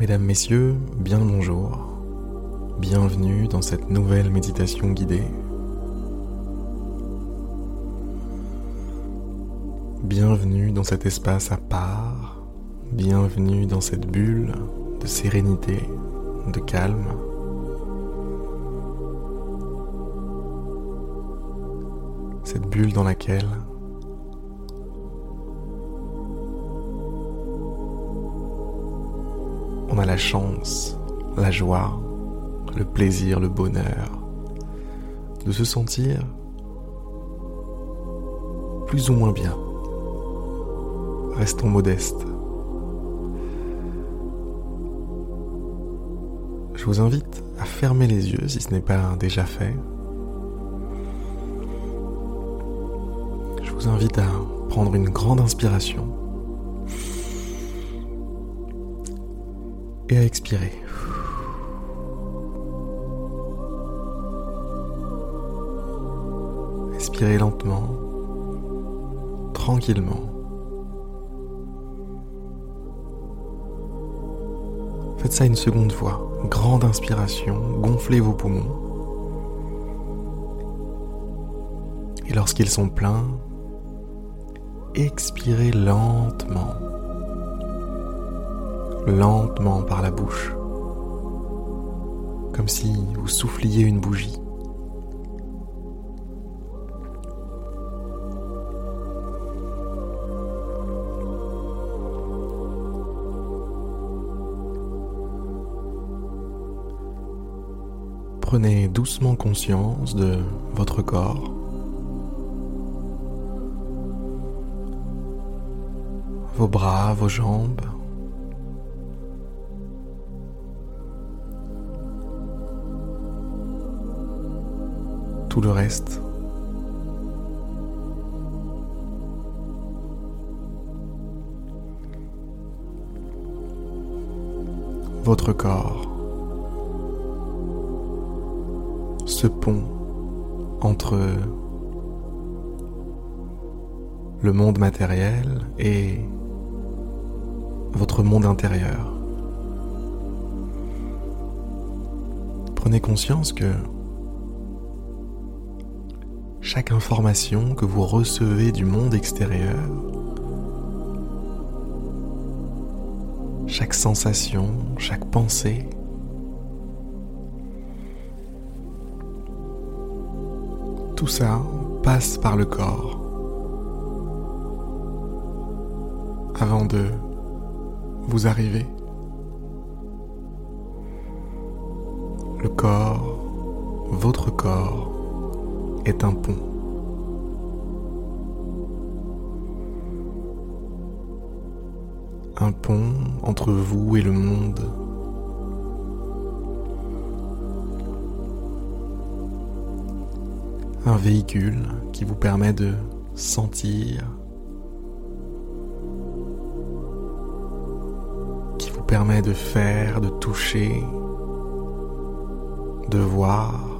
Mesdames, Messieurs, bien le bonjour. Bienvenue dans cette nouvelle méditation guidée. Bienvenue dans cet espace à part. Bienvenue dans cette bulle de sérénité, de calme. Cette bulle dans laquelle on a la chance, la joie, le plaisir, le bonheur de se sentir plus ou moins bien. Restons modestes. Je vous invite à fermer les yeux si ce n'est pas déjà fait. Je vous invite à prendre une grande inspiration et à expirer. Expirez lentement, tranquillement. Faites ça une seconde fois. Grande inspiration, gonflez vos poumons. Et lorsqu'ils sont pleins, expirez lentement lentement par la bouche, comme si vous souffliez une bougie. Prenez doucement conscience de votre corps. Vos bras, vos jambes, reste. Votre corps, ce pont entre le monde matériel et votre monde intérieur. Prenez conscience que chaque information que vous recevez du monde extérieur, chaque sensation, chaque pensée, tout ça passe par le corps avant de vous arriver. Le corps, votre corps, est un pont. Un pont entre vous et le monde. Un véhicule qui vous permet de sentir, qui vous permet de faire, de toucher, de voir.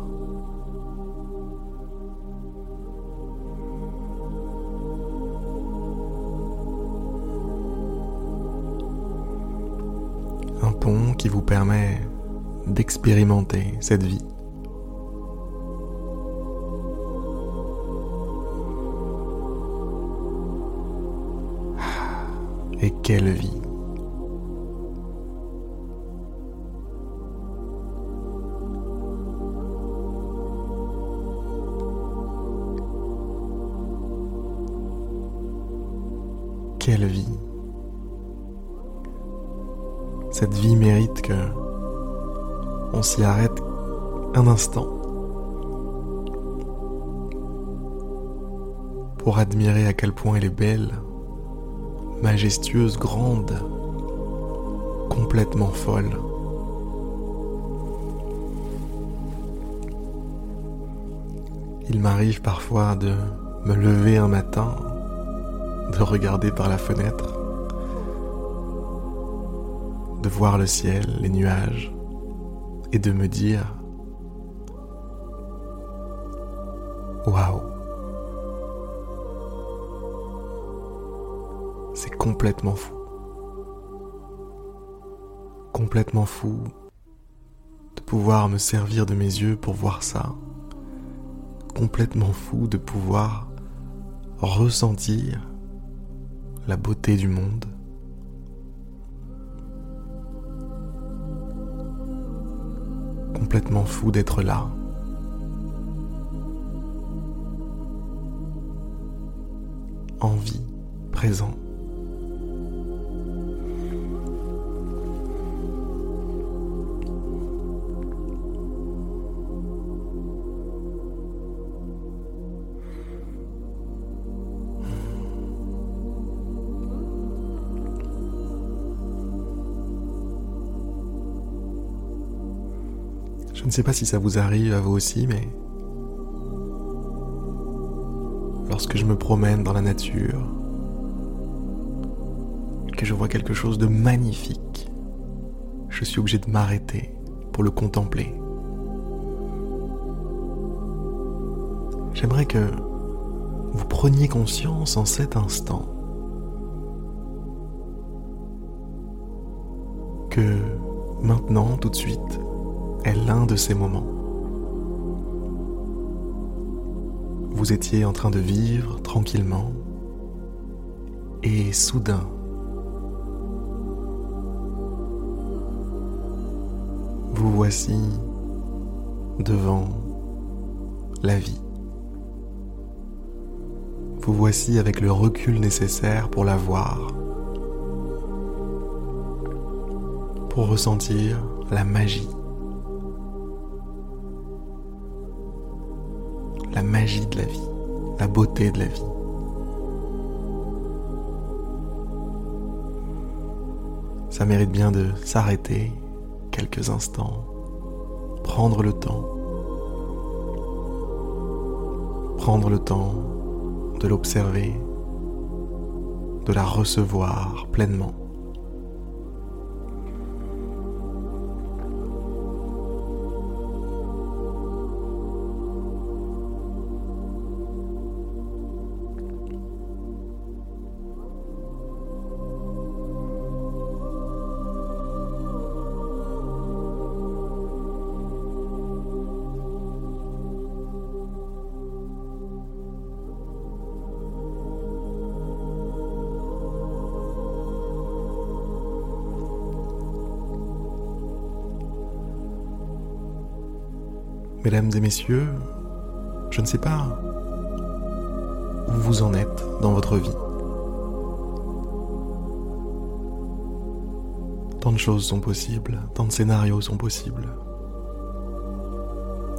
Qui vous permet d'expérimenter cette vie. Et quelle vie Quelle vie cette vie mérite que on s'y arrête un instant pour admirer à quel point elle est belle, majestueuse, grande, complètement folle. Il m'arrive parfois de me lever un matin, de regarder par la fenêtre de voir le ciel, les nuages, et de me dire Waouh C'est complètement fou. complètement fou de pouvoir me servir de mes yeux pour voir ça. Complètement fou de pouvoir ressentir la beauté du monde. Complètement fou d'être là. En vie, présent. Je ne sais pas si ça vous arrive à vous aussi, mais lorsque je me promène dans la nature, que je vois quelque chose de magnifique, je suis obligé de m'arrêter pour le contempler. J'aimerais que vous preniez conscience en cet instant que maintenant, tout de suite, est l'un de ces moments. Vous étiez en train de vivre tranquillement et soudain, vous voici devant la vie. Vous voici avec le recul nécessaire pour la voir, pour ressentir la magie la magie de la vie, la beauté de la vie. Ça mérite bien de s'arrêter quelques instants, prendre le temps, prendre le temps de l'observer, de la recevoir pleinement. Mesdames et messieurs, je ne sais pas où vous en êtes dans votre vie. Tant de choses sont possibles, tant de scénarios sont possibles,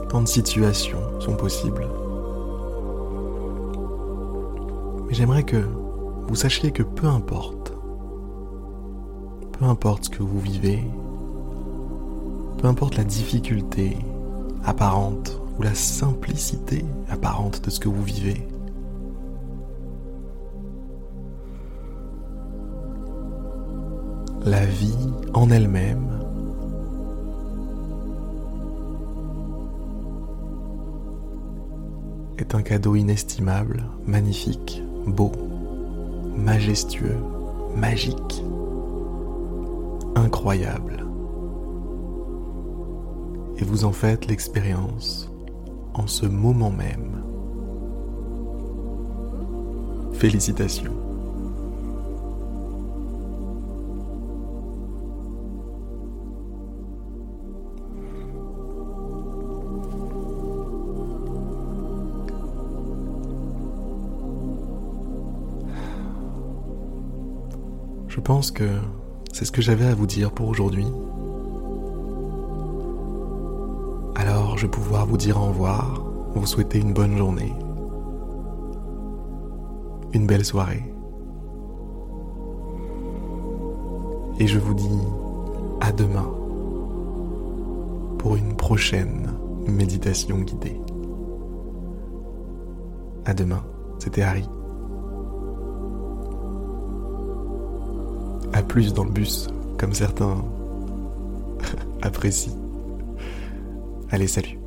tant de situations sont possibles. Mais j'aimerais que vous sachiez que peu importe, peu importe ce que vous vivez, peu importe la difficulté, apparente ou la simplicité apparente de ce que vous vivez. La vie en elle-même est un cadeau inestimable, magnifique, beau, majestueux, magique, incroyable et vous en faites l'expérience en ce moment même. Félicitations. Je pense que c'est ce que j'avais à vous dire pour aujourd'hui. Je vais pouvoir vous dire au revoir, vous souhaiter une bonne journée, une belle soirée. Et je vous dis à demain pour une prochaine méditation guidée. À demain, c'était Harry. À plus dans le bus, comme certains apprécient. Allez, salut